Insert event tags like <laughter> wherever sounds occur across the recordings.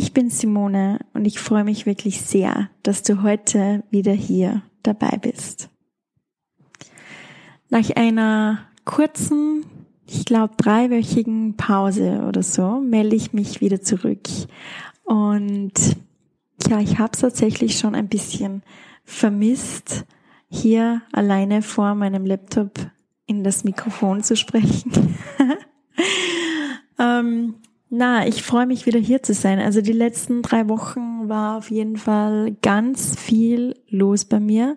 Ich bin Simone und ich freue mich wirklich sehr, dass du heute wieder hier dabei bist. Nach einer kurzen, ich glaube dreiwöchigen Pause oder so, melde ich mich wieder zurück. Und ja, ich habe es tatsächlich schon ein bisschen vermisst, hier alleine vor meinem Laptop in das Mikrofon zu sprechen. <laughs> ähm, na, ich freue mich wieder hier zu sein. Also die letzten drei Wochen war auf jeden Fall ganz viel los bei mir.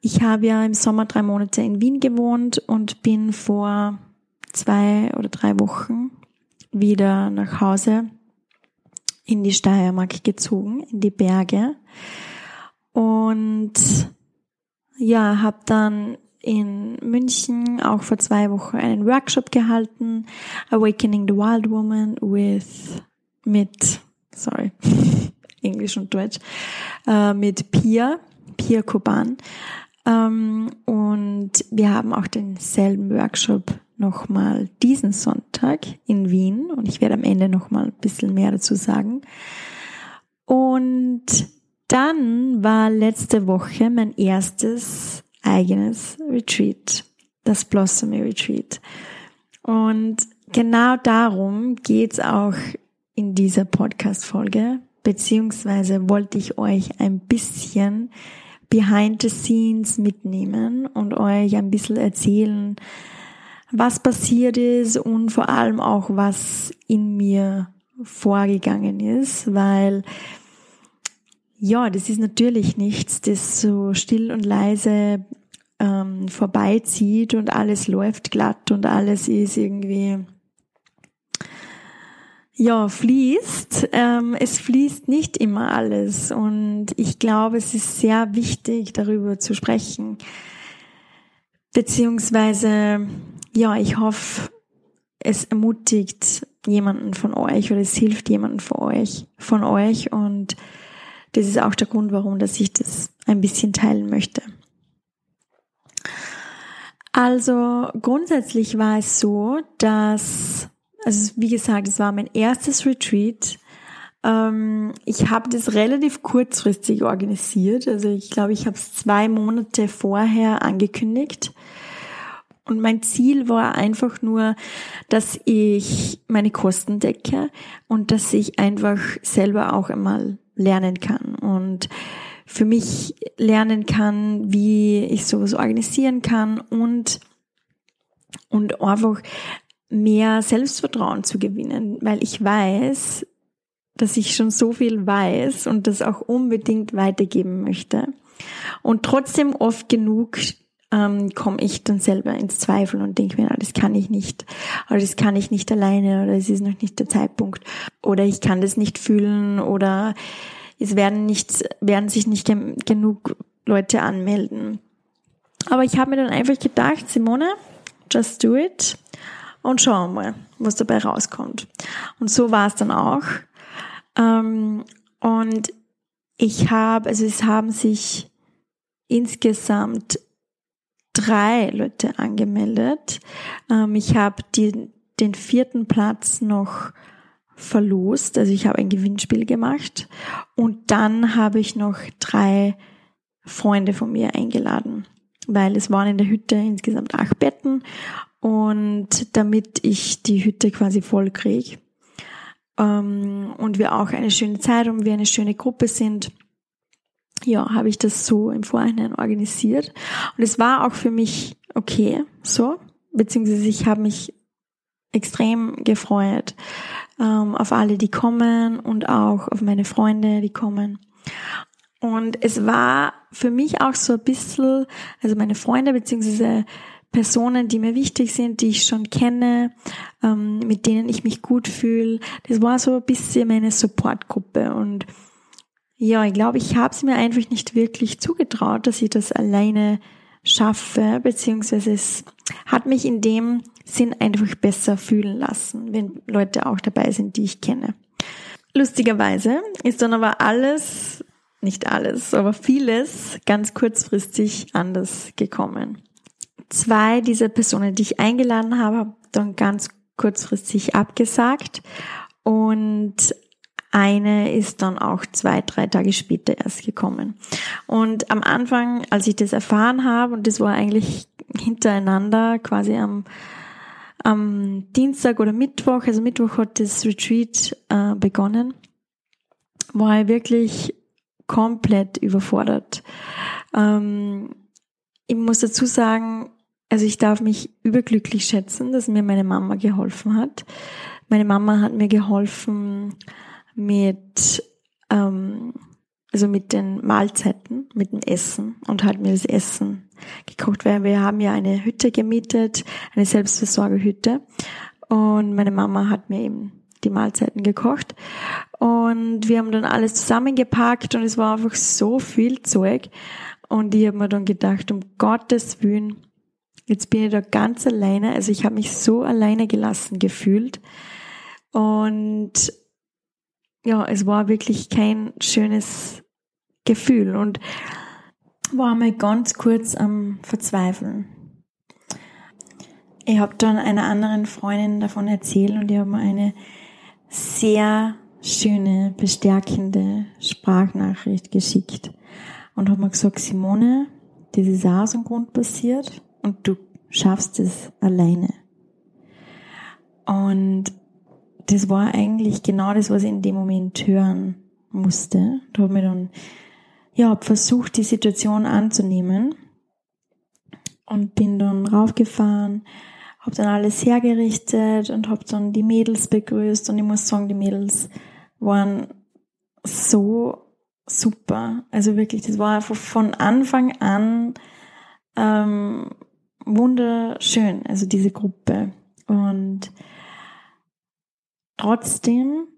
Ich habe ja im Sommer drei Monate in Wien gewohnt und bin vor zwei oder drei Wochen wieder nach Hause in die Steiermark gezogen, in die Berge. Und ja, habe dann in München auch vor zwei Wochen einen Workshop gehalten, Awakening the Wild Woman with, mit, sorry, <laughs> Englisch und Deutsch, äh, mit Pia, Pia Koban. Ähm, und wir haben auch denselben Workshop nochmal diesen Sonntag in Wien und ich werde am Ende nochmal ein bisschen mehr dazu sagen. Und dann war letzte Woche mein erstes eigenes Retreat, das Blossomy Retreat. Und genau darum geht's auch in dieser Podcast-Folge, beziehungsweise wollte ich euch ein bisschen behind the scenes mitnehmen und euch ein bisschen erzählen, was passiert ist und vor allem auch, was in mir vorgegangen ist, weil ja, das ist natürlich nichts, das so still und leise ähm, vorbeizieht und alles läuft glatt und alles ist irgendwie ja, fließt. Ähm, es fließt nicht immer alles und ich glaube, es ist sehr wichtig, darüber zu sprechen. Beziehungsweise, ja, ich hoffe, es ermutigt jemanden von euch oder es hilft jemanden von euch, von euch und das ist auch der Grund, warum dass ich das ein bisschen teilen möchte. Also grundsätzlich war es so, dass, also wie gesagt, es war mein erstes Retreat. Ähm, ich habe das relativ kurzfristig organisiert. Also ich glaube, ich habe es zwei Monate vorher angekündigt. Und mein Ziel war einfach nur, dass ich meine Kosten decke und dass ich einfach selber auch einmal lernen kann und für mich lernen kann, wie ich sowas organisieren kann und, und einfach mehr Selbstvertrauen zu gewinnen, weil ich weiß, dass ich schon so viel weiß und das auch unbedingt weitergeben möchte. Und trotzdem oft genug ähm, komme ich dann selber ins Zweifel und denke mir, na, das kann ich nicht, oder das kann ich nicht alleine, oder es ist noch nicht der Zeitpunkt, oder ich kann das nicht fühlen, oder es werden nicht, werden sich nicht genug Leute anmelden. Aber ich habe mir dann einfach gedacht, Simone, just do it und schauen mal, was dabei rauskommt. Und so war es dann auch. Ähm, und ich habe, also es haben sich insgesamt drei Leute angemeldet. Ähm, ich habe den vierten Platz noch verlost. Also ich habe ein Gewinnspiel gemacht und dann habe ich noch drei Freunde von mir eingeladen, weil es waren in der Hütte insgesamt acht Betten und damit ich die Hütte quasi voll kriege ähm, und wir auch eine schöne Zeit und wir eine schöne Gruppe sind, ja, habe ich das so im Vorhinein organisiert. Und es war auch für mich okay, so, beziehungsweise ich habe mich extrem gefreut ähm, auf alle, die kommen und auch auf meine Freunde, die kommen. Und es war für mich auch so ein bisschen, also meine Freunde beziehungsweise Personen, die mir wichtig sind, die ich schon kenne, ähm, mit denen ich mich gut fühle. Das war so ein bisschen meine Supportgruppe und ja, ich glaube, ich habe es mir einfach nicht wirklich zugetraut, dass ich das alleine schaffe, beziehungsweise es hat mich in dem Sinn einfach besser fühlen lassen, wenn Leute auch dabei sind, die ich kenne. Lustigerweise ist dann aber alles, nicht alles, aber vieles ganz kurzfristig anders gekommen. Zwei dieser Personen, die ich eingeladen habe, habe dann ganz kurzfristig abgesagt und eine ist dann auch zwei, drei Tage später erst gekommen. Und am Anfang, als ich das erfahren habe, und das war eigentlich hintereinander, quasi am, am Dienstag oder Mittwoch, also Mittwoch hat das Retreat äh, begonnen, war ich wirklich komplett überfordert. Ähm, ich muss dazu sagen, also ich darf mich überglücklich schätzen, dass mir meine Mama geholfen hat. Meine Mama hat mir geholfen, mit, ähm, also mit den Mahlzeiten, mit dem Essen und hat mir das Essen gekocht, weil wir haben ja eine Hütte gemietet, eine Selbstversorgerhütte. Und meine Mama hat mir eben die Mahlzeiten gekocht. Und wir haben dann alles zusammengepackt und es war einfach so viel Zeug. Und ich habe mir dann gedacht, um Gottes Willen, jetzt bin ich da ganz alleine, also ich habe mich so alleine gelassen gefühlt. Und ja, es war wirklich kein schönes Gefühl und war mal ganz kurz am Verzweifeln. Ich habe dann einer anderen Freundin davon erzählt und die hat mir eine sehr schöne, bestärkende Sprachnachricht geschickt und hat mir gesagt, Simone, das ist auch aus dem Grund passiert und du schaffst es alleine. Und das war eigentlich genau das, was ich in dem Moment hören musste. Da habe ich dann, ja, hab versucht, die Situation anzunehmen und bin dann raufgefahren, habe dann alles hergerichtet und habe dann die Mädels begrüßt und ich muss sagen, die Mädels waren so super. Also wirklich, das war einfach von Anfang an ähm, wunderschön, also diese Gruppe. Und Trotzdem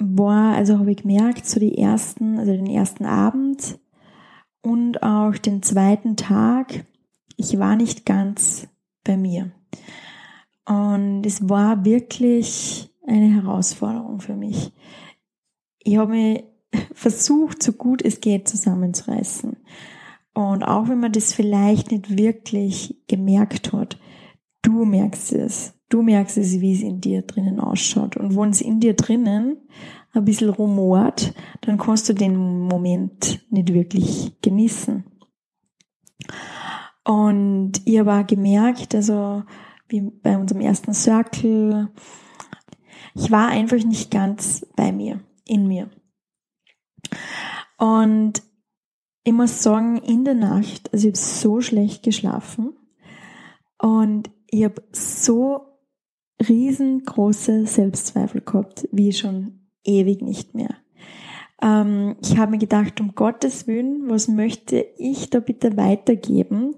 war, also habe ich gemerkt, so die ersten, also den ersten Abend und auch den zweiten Tag, ich war nicht ganz bei mir. Und es war wirklich eine Herausforderung für mich. Ich habe mich <laughs> versucht, so gut es geht, zusammenzureißen. Und auch wenn man das vielleicht nicht wirklich gemerkt hat, du merkst es. Du merkst es, wie es in dir drinnen ausschaut. Und wenn es in dir drinnen ein bisschen rumort, dann kannst du den Moment nicht wirklich genießen. Und ich habe auch gemerkt, also wie bei unserem ersten Circle, ich war einfach nicht ganz bei mir, in mir. Und ich muss sagen, in der Nacht, also ich habe so schlecht geschlafen und ich habe so riesengroße Selbstzweifel gehabt, wie schon ewig nicht mehr. Ähm, ich habe mir gedacht, um Gottes Willen, was möchte ich da bitte weitergeben,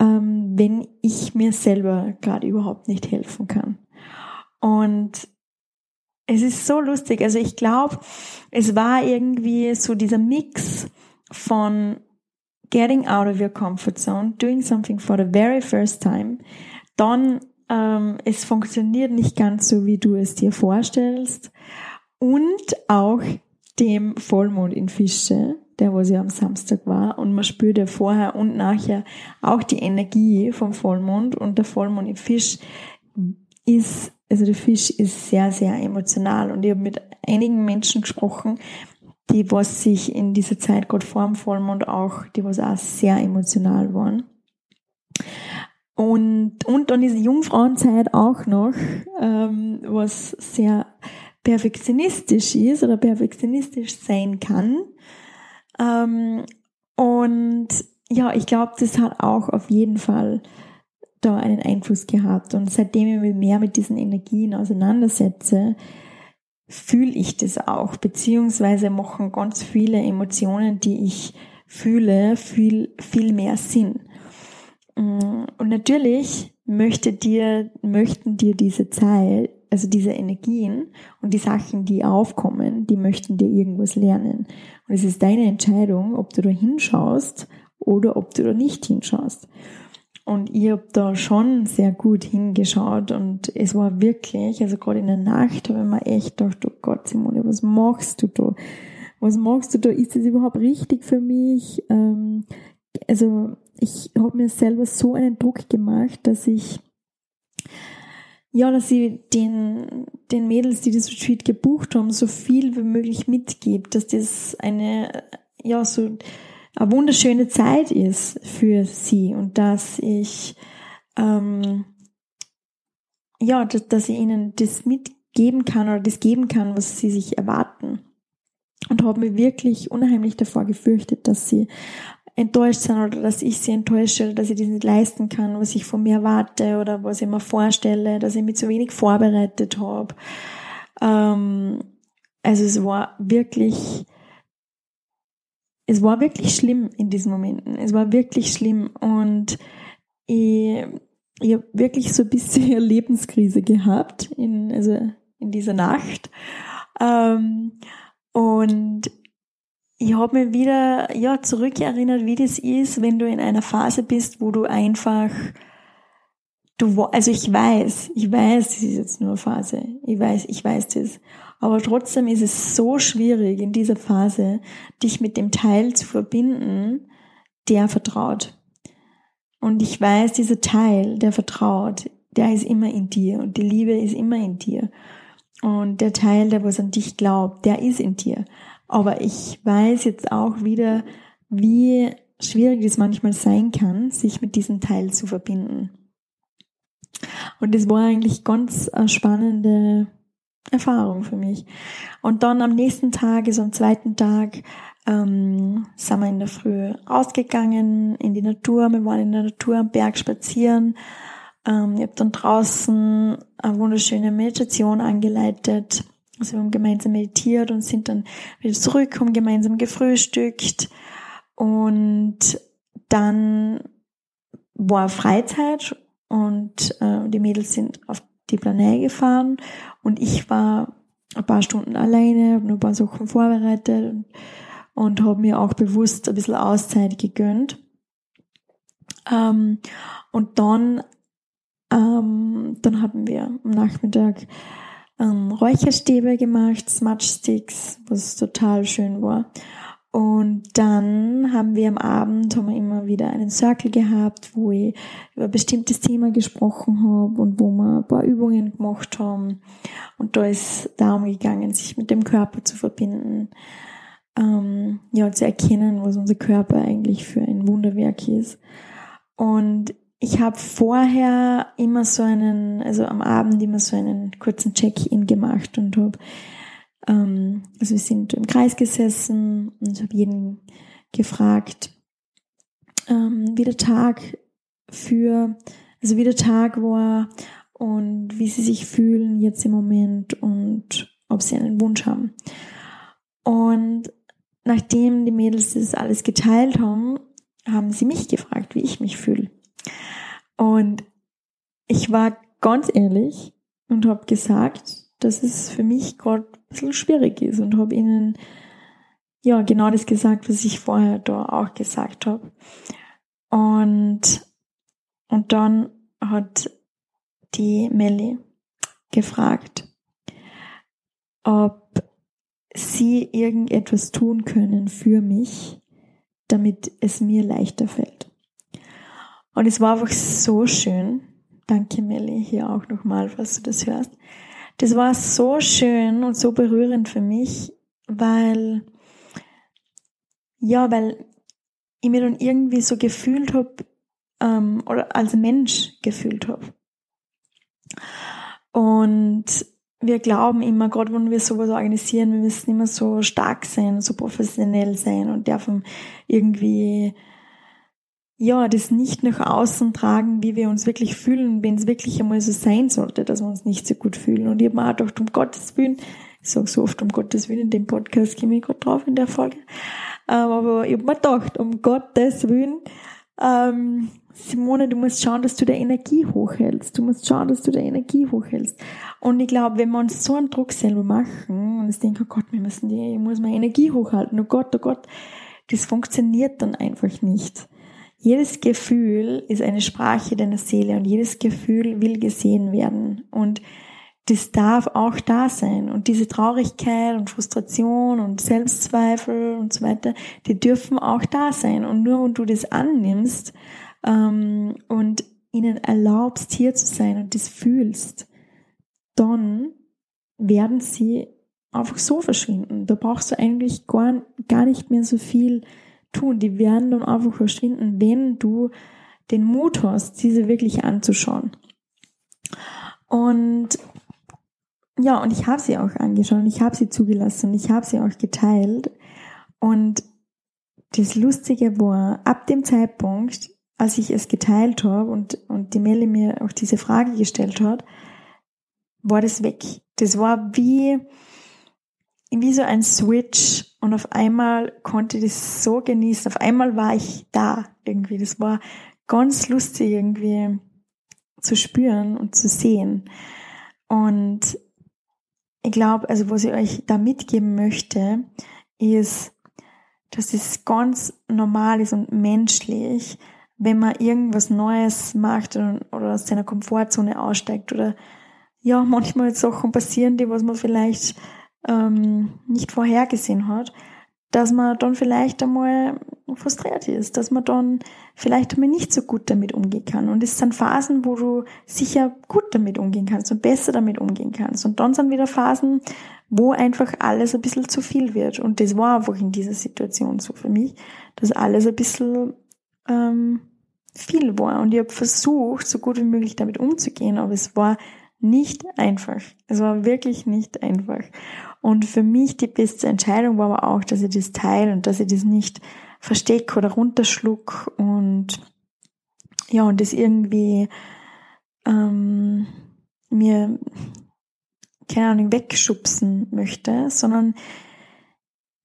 ähm, wenn ich mir selber gerade überhaupt nicht helfen kann. Und es ist so lustig. Also ich glaube, es war irgendwie so dieser Mix von getting out of your comfort zone, doing something for the very first time, dann ähm, es funktioniert nicht ganz so, wie du es dir vorstellst. Und auch dem Vollmond in Fische, der was ja am Samstag war. Und man spürt ja vorher und nachher auch die Energie vom Vollmond. Und der Vollmond in Fisch ist, also der Fisch ist sehr, sehr emotional. Und ich habe mit einigen Menschen gesprochen, die was sich in dieser Zeit gerade vor dem Vollmond auch, die was auch sehr emotional waren. Und, und dann ist die Jungfrauenzeit auch noch, ähm, was sehr perfektionistisch ist oder perfektionistisch sein kann. Ähm, und ja, ich glaube, das hat auch auf jeden Fall da einen Einfluss gehabt. Und seitdem ich mich mehr mit diesen Energien auseinandersetze, fühle ich das auch, beziehungsweise machen ganz viele Emotionen, die ich fühle, viel, viel mehr Sinn. Mm, und natürlich möchte dir, möchten dir diese Zeit, also diese Energien und die Sachen, die aufkommen, die möchten dir irgendwas lernen. Und es ist deine Entscheidung, ob du da hinschaust oder ob du da nicht hinschaust. Und ich habe da schon sehr gut hingeschaut und es war wirklich, also gerade in der Nacht habe ich mir echt gedacht, oh Gott, Simone, was machst du da? Was machst du da? Ist das überhaupt richtig für mich? Ähm, also ich habe mir selber so einen Druck gemacht, dass ich ja, dass ich den, den Mädels, die das Retreat gebucht haben, so viel wie möglich mitgibt, dass das eine, ja, so eine wunderschöne Zeit ist für sie und dass ich, ähm, ja, dass, dass ich ihnen das mitgeben kann oder das geben kann, was sie sich erwarten. Und habe mir wirklich unheimlich davor gefürchtet, dass sie enttäuscht sind oder dass ich sie enttäusche, dass ich das nicht leisten kann, was ich von mir erwarte oder was ich mir vorstelle, dass ich mich zu wenig vorbereitet habe. Ähm, also es war wirklich, es war wirklich schlimm in diesen Momenten. Es war wirklich schlimm und ich, ich habe wirklich so ein bisschen Lebenskrise gehabt in, also in dieser Nacht. Ähm, und ich habe mir wieder ja zurückerinnert, wie das ist, wenn du in einer Phase bist, wo du einfach du also ich weiß, ich weiß, das ist jetzt nur eine Phase. Ich weiß, ich weiß das. Aber trotzdem ist es so schwierig in dieser Phase, dich mit dem Teil zu verbinden, der vertraut. Und ich weiß, dieser Teil, der vertraut, der ist immer in dir und die Liebe ist immer in dir. Und der Teil, der was an dich glaubt, der ist in dir. Aber ich weiß jetzt auch wieder, wie schwierig es manchmal sein kann, sich mit diesem Teil zu verbinden. Und das war eigentlich ganz eine spannende Erfahrung für mich. Und dann am nächsten Tag, also am zweiten Tag, ähm, sind wir in der Früh rausgegangen in die Natur. Wir waren in der Natur am Berg spazieren. Ähm, ich habe dann draußen eine wunderschöne Meditation angeleitet. Also wir haben gemeinsam meditiert und sind dann wieder zurück, haben gemeinsam gefrühstückt und dann war Freizeit und äh, die Mädels sind auf die Planei gefahren und ich war ein paar Stunden alleine, habe nur ein paar Sachen vorbereitet und, und habe mir auch bewusst ein bisschen Auszeit gegönnt. Ähm, und dann, ähm, dann haben wir am Nachmittag ähm, Räucherstäbe gemacht, Smudge Sticks, was total schön war. Und dann haben wir am Abend haben wir immer wieder einen Circle gehabt, wo ich über ein bestimmtes Thema gesprochen habe und wo wir ein paar Übungen gemacht haben. Und da ist darum gegangen, sich mit dem Körper zu verbinden, ähm, ja, zu erkennen, was unser Körper eigentlich für ein Wunderwerk ist. Und ich habe vorher immer so einen, also am Abend immer so einen kurzen Check-in gemacht und habe, ähm, also wir sind im Kreis gesessen und habe jeden gefragt, ähm, wie der Tag für, also wie der Tag war und wie sie sich fühlen jetzt im Moment und ob sie einen Wunsch haben. Und nachdem die Mädels das alles geteilt haben, haben sie mich gefragt, wie ich mich fühle. Und ich war ganz ehrlich und habe gesagt, dass es für mich gerade ein bisschen schwierig ist und habe ihnen ja genau das gesagt, was ich vorher da auch gesagt habe. Und, und dann hat die Melly gefragt, ob sie irgendetwas tun können für mich, damit es mir leichter fällt. Und es war einfach so schön. Danke, Melly, hier auch nochmal, falls du das hörst. Das war so schön und so berührend für mich, weil, ja, weil ich mir dann irgendwie so gefühlt habe, ähm, oder als Mensch gefühlt habe. Und wir glauben immer, gerade wenn wir sowas organisieren, wir müssen immer so stark sein, so professionell sein und dürfen irgendwie ja, das nicht nach außen tragen, wie wir uns wirklich fühlen, wenn es wirklich einmal so sein sollte, dass wir uns nicht so gut fühlen. Und ich habe mir auch gedacht, um Gottes Willen, ich sage so oft um Gottes Willen in dem Podcast, gehe ich gerade drauf in der Folge, ähm, aber ich habe mir gedacht, um Gottes Willen, ähm, Simone, du musst schauen, dass du der Energie hochhältst. Du musst schauen, dass du der Energie hochhältst. Und ich glaube, wenn wir uns so einen Druck selber machen und ich denke, oh Gott, wir müssen die, ich muss meine Energie hochhalten, oh Gott, oh Gott, das funktioniert dann einfach nicht. Jedes Gefühl ist eine Sprache deiner Seele und jedes Gefühl will gesehen werden. Und das darf auch da sein. Und diese Traurigkeit und Frustration und Selbstzweifel und so weiter, die dürfen auch da sein. Und nur wenn du das annimmst ähm, und ihnen erlaubst, hier zu sein und das fühlst, dann werden sie einfach so verschwinden. Da brauchst du eigentlich gar, gar nicht mehr so viel tun. Die werden dann einfach verschwinden, wenn du den Mut hast, diese wirklich anzuschauen. Und ja, und ich habe sie auch angeschaut, ich habe sie zugelassen, ich habe sie auch geteilt. Und das Lustige war, ab dem Zeitpunkt, als ich es geteilt habe und, und die Melli mir auch diese Frage gestellt hat, war das weg. Das war wie, wie so ein Switch und auf einmal konnte ich das so genießen. Auf einmal war ich da irgendwie. Das war ganz lustig irgendwie zu spüren und zu sehen. Und ich glaube, also was ich euch da mitgeben möchte, ist, dass es ganz normal ist und menschlich, wenn man irgendwas Neues macht oder aus seiner Komfortzone aussteigt oder ja, <laughs> manchmal Sachen passieren, die was man vielleicht ähm, nicht vorhergesehen hat, dass man dann vielleicht einmal frustriert ist, dass man dann vielleicht einmal nicht so gut damit umgehen kann. Und es sind Phasen, wo du sicher gut damit umgehen kannst und besser damit umgehen kannst. Und dann sind wieder Phasen, wo einfach alles ein bisschen zu viel wird. Und das war einfach in dieser Situation so für mich, dass alles ein bisschen ähm, viel war. Und ich habe versucht, so gut wie möglich damit umzugehen, aber es war nicht einfach. Es war wirklich nicht einfach. Und für mich die beste Entscheidung war aber auch, dass ich das teile und dass ich das nicht verstecke oder runterschluck und ja, und das irgendwie ähm, mir, keine Ahnung, wegschubsen möchte, sondern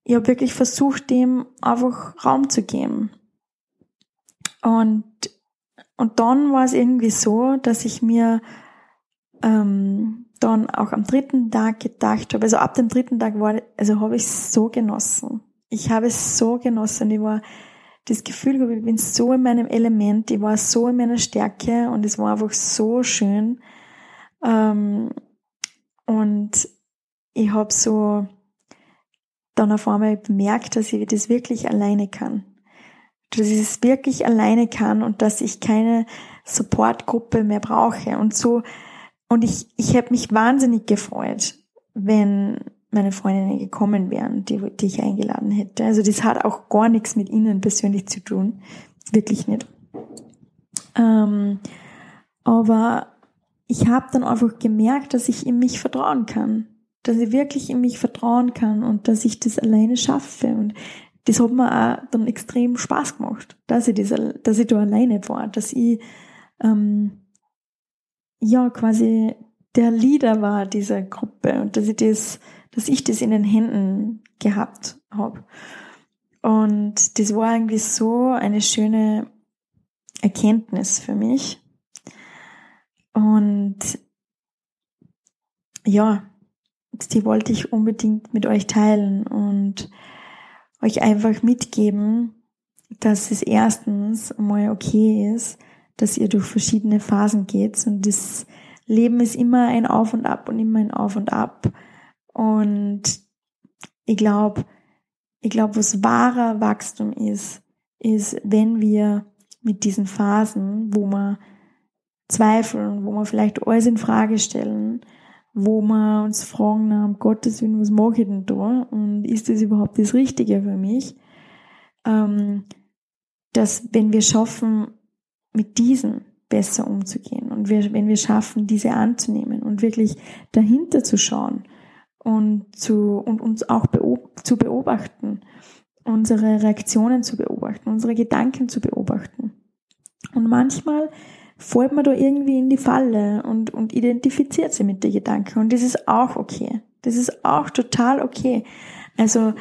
ich habe wirklich versucht, dem einfach Raum zu geben. Und, und dann war es irgendwie so, dass ich mir ähm, dann auch am dritten Tag gedacht habe, also ab dem dritten Tag war, also habe ich es so genossen. Ich habe es so genossen. Ich war das Gefühl, ich bin so in meinem Element, ich war so in meiner Stärke und es war einfach so schön. Ähm, und ich habe so dann auf einmal bemerkt, dass ich das wirklich alleine kann. Dass ich es wirklich alleine kann und dass ich keine Supportgruppe mehr brauche. Und so und ich, ich hätte mich wahnsinnig gefreut, wenn meine Freundinnen gekommen wären, die, die ich eingeladen hätte. Also das hat auch gar nichts mit ihnen persönlich zu tun. Wirklich nicht. Ähm, aber ich habe dann einfach gemerkt, dass ich in mich vertrauen kann. Dass ich wirklich in mich vertrauen kann und dass ich das alleine schaffe. Und das hat mir auch dann extrem Spaß gemacht, dass ich, das, dass ich da alleine war, dass ich ähm, ja quasi der Leader war dieser Gruppe und dass ich das, dass ich das in den Händen gehabt habe. Und das war irgendwie so eine schöne Erkenntnis für mich. Und ja, die wollte ich unbedingt mit euch teilen und euch einfach mitgeben, dass es erstens mal okay ist, dass ihr durch verschiedene Phasen geht und das Leben ist immer ein Auf und Ab und immer ein Auf und Ab. Und ich glaube, ich glaube, was wahrer Wachstum ist, ist, wenn wir mit diesen Phasen, wo wir zweifeln, wo wir vielleicht alles in Frage stellen, wo wir uns fragen, na, um Gottes Willen, was mache ich denn da? Und ist das überhaupt das Richtige für mich? Ähm, dass wenn wir schaffen, mit diesen besser umzugehen und wir, wenn wir schaffen, diese anzunehmen und wirklich dahinter zu schauen und zu und uns auch beob zu beobachten, unsere Reaktionen zu beobachten, unsere Gedanken zu beobachten. Und manchmal fällt man da irgendwie in die Falle und, und identifiziert sie mit den Gedanken und das ist auch okay. Das ist auch total okay. Also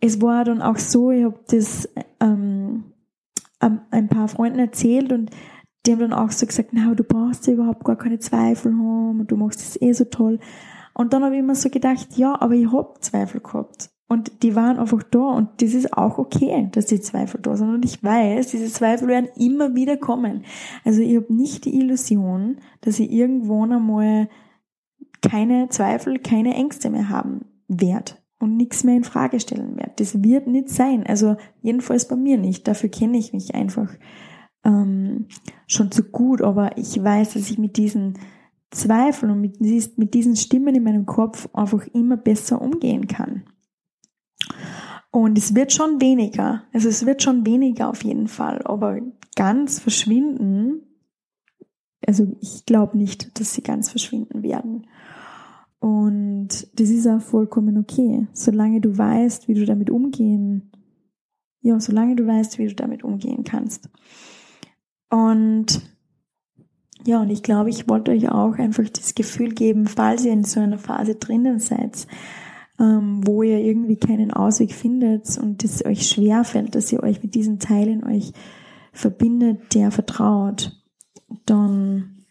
es war dann auch so, ich habe das ähm, ein paar Freunden erzählt und die haben dann auch so gesagt, na, du brauchst ja überhaupt gar keine Zweifel haben und du machst das eh so toll. Und dann habe ich immer so gedacht, ja, aber ich hab Zweifel gehabt. Und die waren einfach da und das ist auch okay, dass die Zweifel da sind. Und ich weiß, diese Zweifel werden immer wieder kommen. Also ich habe nicht die Illusion, dass ich irgendwann einmal keine Zweifel, keine Ängste mehr haben werde und nichts mehr in Frage stellen werde. Das wird nicht sein. Also jedenfalls bei mir nicht. Dafür kenne ich mich einfach ähm, schon zu gut. Aber ich weiß, dass ich mit diesen Zweifeln und mit, mit diesen Stimmen in meinem Kopf einfach immer besser umgehen kann. Und es wird schon weniger. Also es wird schon weniger auf jeden Fall. Aber ganz verschwinden, also ich glaube nicht, dass sie ganz verschwinden werden. Und das ist auch vollkommen okay. Solange du weißt, wie du damit umgehen, ja, solange du weißt, wie du damit umgehen kannst. Und ja, und ich glaube, ich wollte euch auch einfach das Gefühl geben, falls ihr in so einer Phase drinnen seid, ähm, wo ihr irgendwie keinen Ausweg findet und es euch schwer fällt, dass ihr euch mit diesem Teil in euch verbindet, der vertraut, dann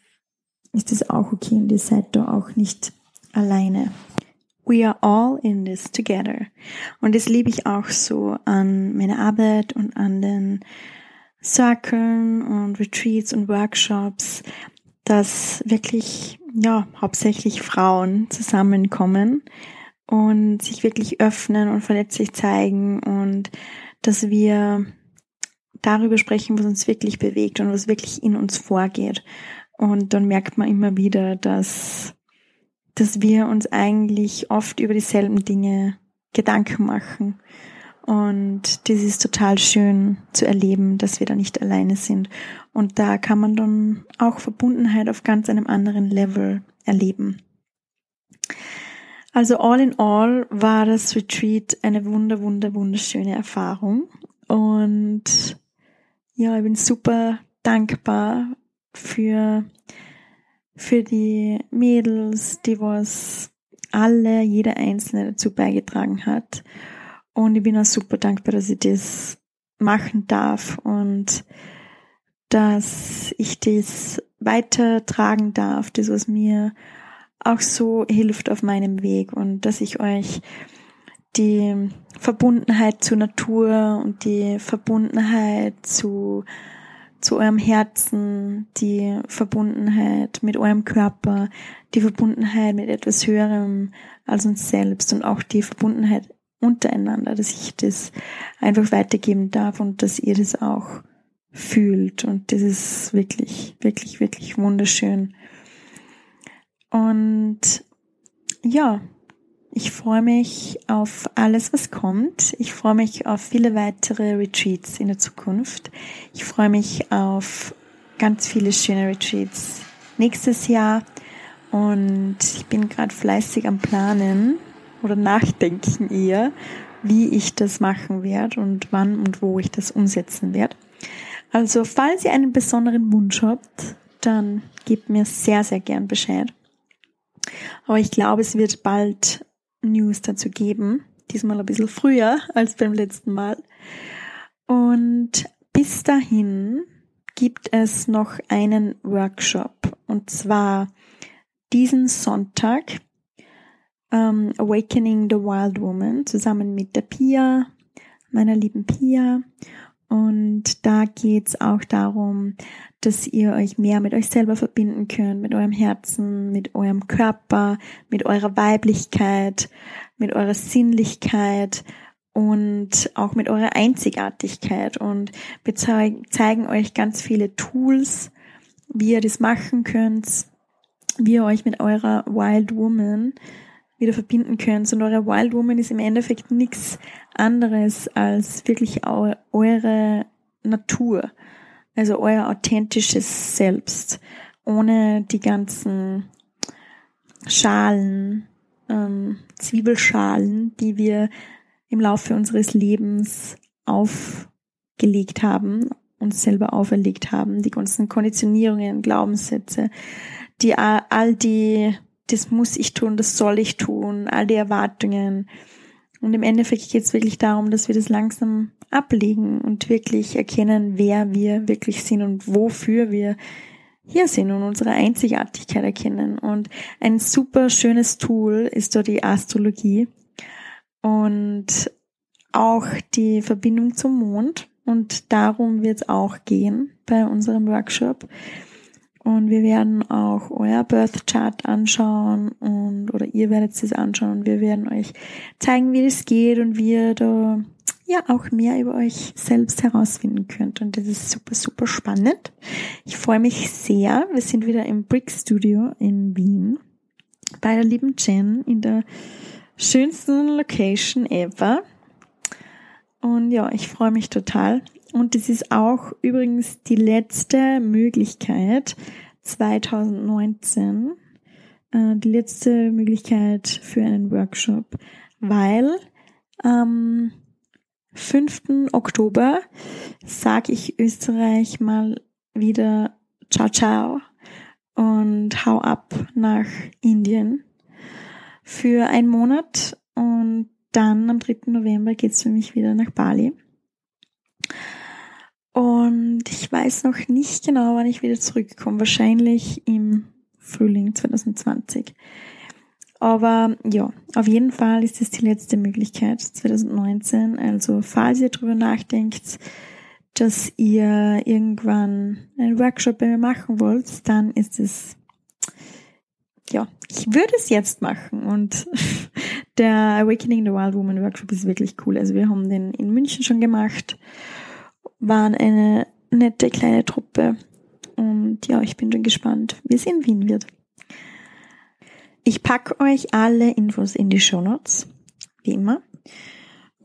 ist es auch okay und ihr seid da auch nicht alleine. We are all in this together. Und das liebe ich auch so an meiner Arbeit und an den Circlen und Retreats und Workshops, dass wirklich, ja, hauptsächlich Frauen zusammenkommen und sich wirklich öffnen und verletzlich zeigen und dass wir darüber sprechen, was uns wirklich bewegt und was wirklich in uns vorgeht. Und dann merkt man immer wieder, dass, dass wir uns eigentlich oft über dieselben Dinge Gedanken machen. Und das ist total schön zu erleben, dass wir da nicht alleine sind. Und da kann man dann auch Verbundenheit auf ganz einem anderen Level erleben. Also all in all war das Retreat eine wunder, wunder, wunderschöne Erfahrung. Und ja, ich bin super dankbar für, für die Mädels, die was alle, jeder Einzelne dazu beigetragen hat. Und ich bin auch super dankbar, dass ich das machen darf und dass ich das weitertragen darf, das was mir auch so hilft auf meinem Weg und dass ich euch die Verbundenheit zur Natur und die Verbundenheit zu, zu eurem Herzen, die Verbundenheit mit eurem Körper, die Verbundenheit mit etwas Höherem als uns selbst und auch die Verbundenheit untereinander, dass ich das einfach weitergeben darf und dass ihr das auch fühlt. Und das ist wirklich, wirklich, wirklich wunderschön. Und ja, ich freue mich auf alles, was kommt. Ich freue mich auf viele weitere Retreats in der Zukunft. Ich freue mich auf ganz viele schöne Retreats nächstes Jahr. Und ich bin gerade fleißig am Planen oder nachdenken eher, wie ich das machen werde und wann und wo ich das umsetzen werde. Also falls ihr einen besonderen Wunsch habt, dann gebt mir sehr, sehr gern Bescheid. Aber ich glaube, es wird bald News dazu geben. Diesmal ein bisschen früher als beim letzten Mal. Und bis dahin gibt es noch einen Workshop. Und zwar diesen Sonntag, um, Awakening the Wild Woman, zusammen mit der Pia, meiner lieben Pia. Und da geht's auch darum, dass ihr euch mehr mit euch selber verbinden könnt, mit eurem Herzen, mit eurem Körper, mit eurer Weiblichkeit, mit eurer Sinnlichkeit und auch mit eurer Einzigartigkeit. Und wir zeigen euch ganz viele Tools, wie ihr das machen könnt, wie ihr euch mit eurer Wild Woman wieder verbinden könnt. Und eure Wild Woman ist im Endeffekt nichts anderes als wirklich eure Natur, also euer authentisches Selbst, ohne die ganzen Schalen, ähm, Zwiebelschalen, die wir im Laufe unseres Lebens aufgelegt haben, uns selber auferlegt haben, die ganzen Konditionierungen, Glaubenssätze, die all die das muss ich tun, das soll ich tun, all die Erwartungen Und im Endeffekt geht es wirklich darum, dass wir das langsam ablegen und wirklich erkennen, wer wir wirklich sind und wofür wir hier sind und unsere Einzigartigkeit erkennen. Und ein super schönes Tool ist da die Astrologie und auch die Verbindung zum Mond. Und darum wird es auch gehen bei unserem Workshop. Und wir werden auch euer Birth Chart anschauen und, oder ihr werdet es anschauen und wir werden euch zeigen, wie das geht und wie ihr da ja auch mehr über euch selbst herausfinden könnt. Und das ist super, super spannend. Ich freue mich sehr. Wir sind wieder im Brick Studio in Wien bei der lieben Jen in der schönsten Location ever. Und ja, ich freue mich total. Und das ist auch übrigens die letzte Möglichkeit 2019, äh, die letzte Möglichkeit für einen Workshop, weil am 5. Oktober sage ich Österreich mal wieder Ciao Ciao und hau ab nach Indien für einen Monat und dann am 3. November geht's für mich wieder nach Bali. Und ich weiß noch nicht genau, wann ich wieder zurückkomme. Wahrscheinlich im Frühling 2020. Aber ja, auf jeden Fall ist es die letzte Möglichkeit 2019. Also falls ihr darüber nachdenkt, dass ihr irgendwann einen Workshop bei mir machen wollt, dann ist es, ja, ich würde es jetzt machen. Und <laughs> der Awakening the Wild Woman Workshop ist wirklich cool. Also wir haben den in München schon gemacht waren eine nette kleine Truppe. Und ja, ich bin schon gespannt, wie es in Wien wird. Ich packe euch alle Infos in die Show Notes, wie immer.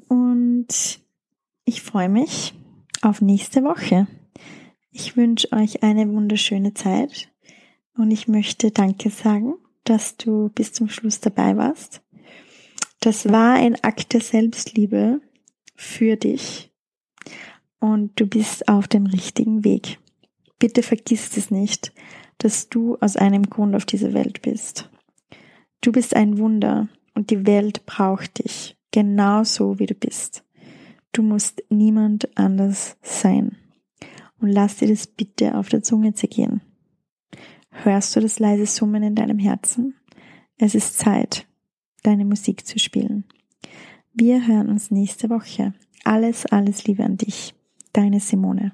Und ich freue mich auf nächste Woche. Ich wünsche euch eine wunderschöne Zeit und ich möchte Danke sagen, dass du bis zum Schluss dabei warst. Das war ein Akt der Selbstliebe für dich und du bist auf dem richtigen Weg. Bitte vergiss es nicht, dass du aus einem Grund auf dieser Welt bist. Du bist ein Wunder und die Welt braucht dich, genauso wie du bist. Du musst niemand anders sein. Und lass dir das bitte auf der Zunge zergehen. Hörst du das leise Summen in deinem Herzen? Es ist Zeit, deine Musik zu spielen. Wir hören uns nächste Woche. Alles, alles Liebe an dich. Deine Simone.